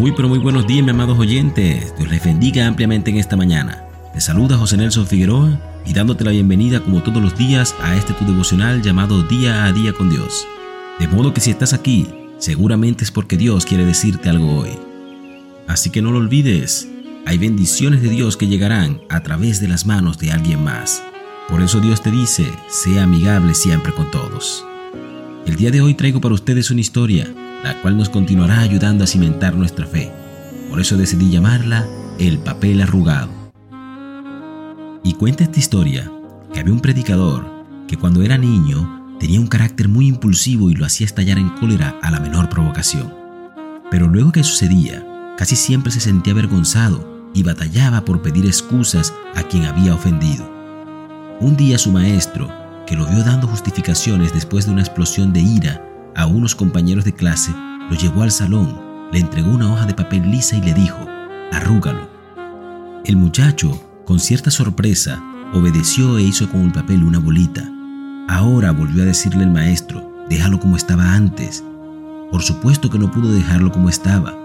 Muy pero muy buenos días, mis amados oyentes. Dios les bendiga ampliamente en esta mañana. Te saluda José Nelson Figueroa y dándote la bienvenida como todos los días a este tu devocional llamado Día a Día con Dios. De modo que si estás aquí, seguramente es porque Dios quiere decirte algo hoy. Así que no lo olvides, hay bendiciones de Dios que llegarán a través de las manos de alguien más. Por eso Dios te dice, sea amigable siempre con todos. El día de hoy traigo para ustedes una historia la cual nos continuará ayudando a cimentar nuestra fe. Por eso decidí llamarla El papel arrugado. Y cuenta esta historia que había un predicador que cuando era niño tenía un carácter muy impulsivo y lo hacía estallar en cólera a la menor provocación. Pero luego que sucedía, casi siempre se sentía avergonzado y batallaba por pedir excusas a quien había ofendido. Un día su maestro, que lo vio dando justificaciones después de una explosión de ira, a unos compañeros de clase, lo llevó al salón, le entregó una hoja de papel lisa y le dijo, arrúgalo. El muchacho, con cierta sorpresa, obedeció e hizo con el papel una bolita. Ahora volvió a decirle el maestro, déjalo como estaba antes. Por supuesto que no pudo dejarlo como estaba,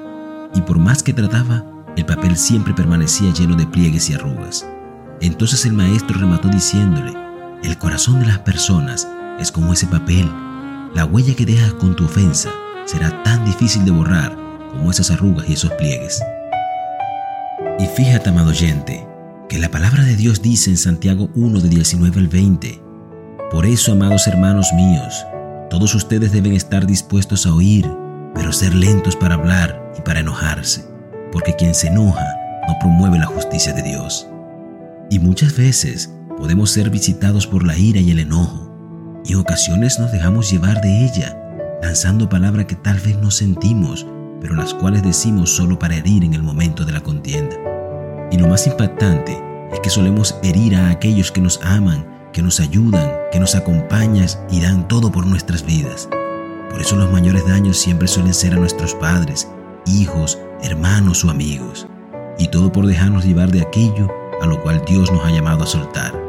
y por más que trataba, el papel siempre permanecía lleno de pliegues y arrugas. Entonces el maestro remató diciéndole, el corazón de las personas es como ese papel la huella que dejas con tu ofensa será tan difícil de borrar como esas arrugas y esos pliegues. Y fíjate, amado oyente, que la palabra de Dios dice en Santiago 1 de 19 al 20, Por eso, amados hermanos míos, todos ustedes deben estar dispuestos a oír, pero ser lentos para hablar y para enojarse, porque quien se enoja no promueve la justicia de Dios. Y muchas veces podemos ser visitados por la ira y el enojo, y ocasiones nos dejamos llevar de ella, lanzando palabras que tal vez no sentimos, pero las cuales decimos solo para herir en el momento de la contienda. Y lo más impactante es que solemos herir a aquellos que nos aman, que nos ayudan, que nos acompañan y dan todo por nuestras vidas. Por eso los mayores daños siempre suelen ser a nuestros padres, hijos, hermanos o amigos. Y todo por dejarnos llevar de aquello a lo cual Dios nos ha llamado a soltar.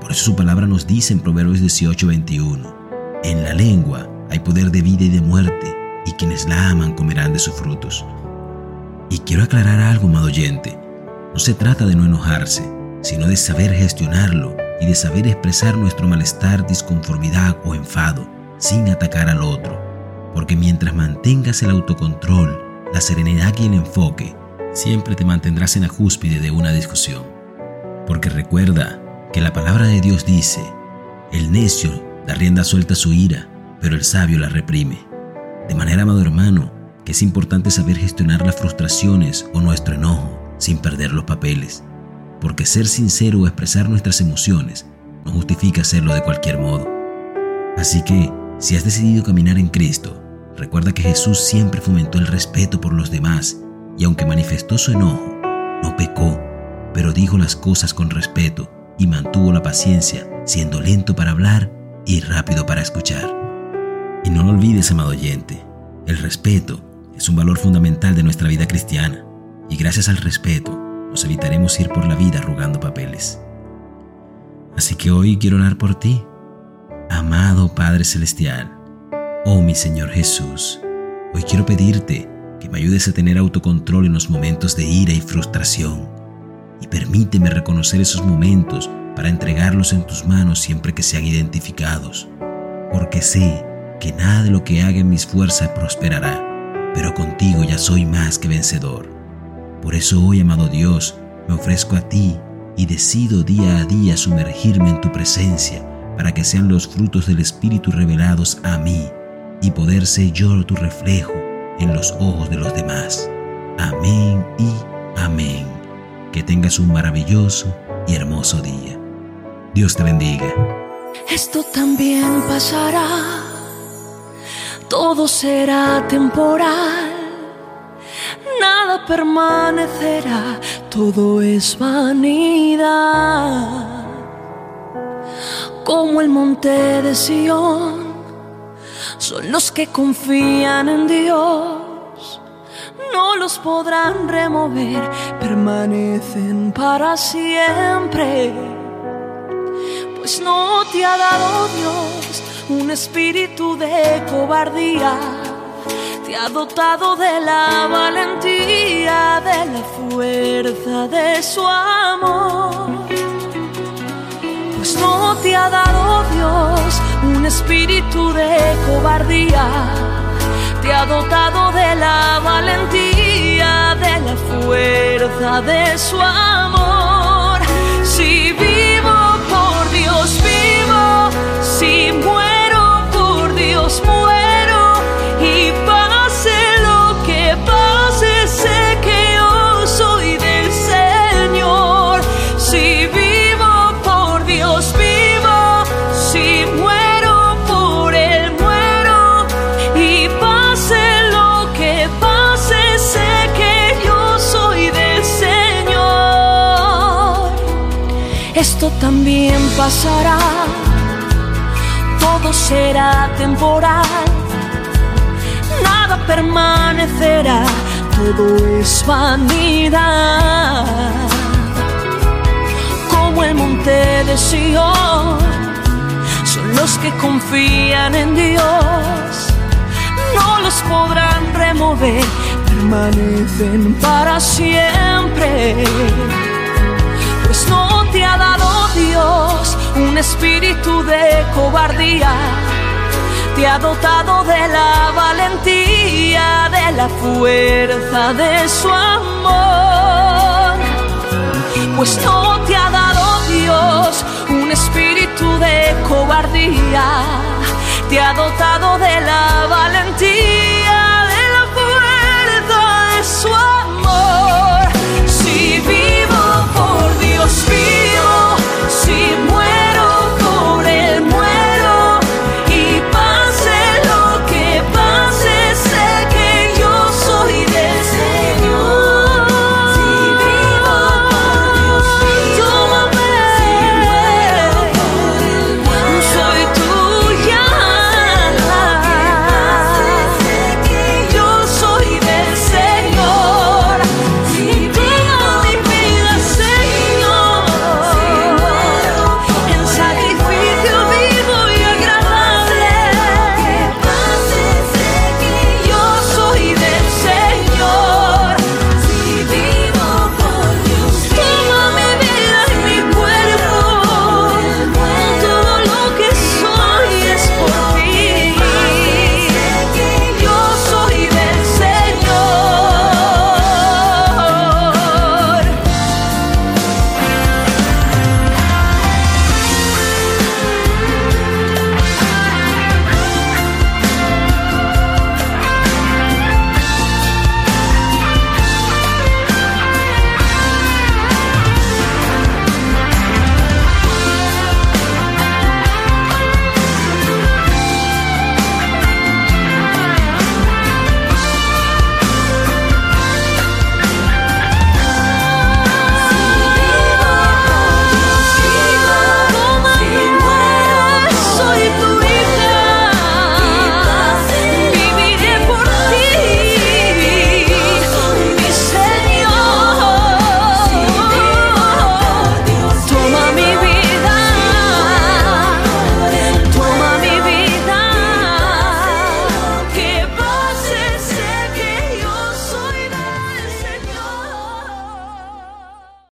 Por eso su palabra nos dice en Proverbios 18:21, en la lengua hay poder de vida y de muerte, y quienes la aman comerán de sus frutos. Y quiero aclarar algo, amado oyente. No se trata de no enojarse, sino de saber gestionarlo y de saber expresar nuestro malestar, disconformidad o enfado sin atacar al otro. Porque mientras mantengas el autocontrol, la serenidad y el enfoque, siempre te mantendrás en la cúspide de una discusión. Porque recuerda, que la palabra de Dios dice, el necio da rienda suelta su ira, pero el sabio la reprime. De manera, amado hermano, que es importante saber gestionar las frustraciones o nuestro enojo sin perder los papeles, porque ser sincero o expresar nuestras emociones no justifica hacerlo de cualquier modo. Así que, si has decidido caminar en Cristo, recuerda que Jesús siempre fomentó el respeto por los demás y aunque manifestó su enojo, no pecó, pero dijo las cosas con respeto y mantuvo la paciencia, siendo lento para hablar y rápido para escuchar. Y no lo olvides, amado oyente, el respeto es un valor fundamental de nuestra vida cristiana, y gracias al respeto nos evitaremos ir por la vida arrugando papeles. Así que hoy quiero orar por ti, amado Padre Celestial. Oh mi Señor Jesús, hoy quiero pedirte que me ayudes a tener autocontrol en los momentos de ira y frustración y permíteme reconocer esos momentos para entregarlos en tus manos siempre que sean identificados, porque sé que nada de lo que haga en mis fuerzas prosperará, pero contigo ya soy más que vencedor. Por eso hoy, amado Dios, me ofrezco a ti y decido día a día sumergirme en tu presencia para que sean los frutos del Espíritu revelados a mí y poder ser yo tu reflejo en los ojos de los demás. Amén y amén. Que tengas un maravilloso y hermoso día. Dios te bendiga. Esto también pasará, todo será temporal, nada permanecerá, todo es vanidad. Como el monte de Sión, son los que confían en Dios no los podrán remover, permanecen para siempre. Pues no te ha dado Dios un espíritu de cobardía te ha dotado de la valentía, de la fuerza de su amor. Pues no te ha dado Dios un espíritu de cobardía, te ha dotado de la valentía, de la fuerza de su amor. Si Esto también pasará, todo será temporal, nada permanecerá, todo es vanidad. Como el monte de Sion, son los que confían en Dios, no los podrán remover, permanecen para siempre. Pues no te ha espíritu de cobardía, te ha dotado de la valentía, de la fuerza de su amor. Pues no te ha dado Dios un espíritu de cobardía, te ha dotado de la valentía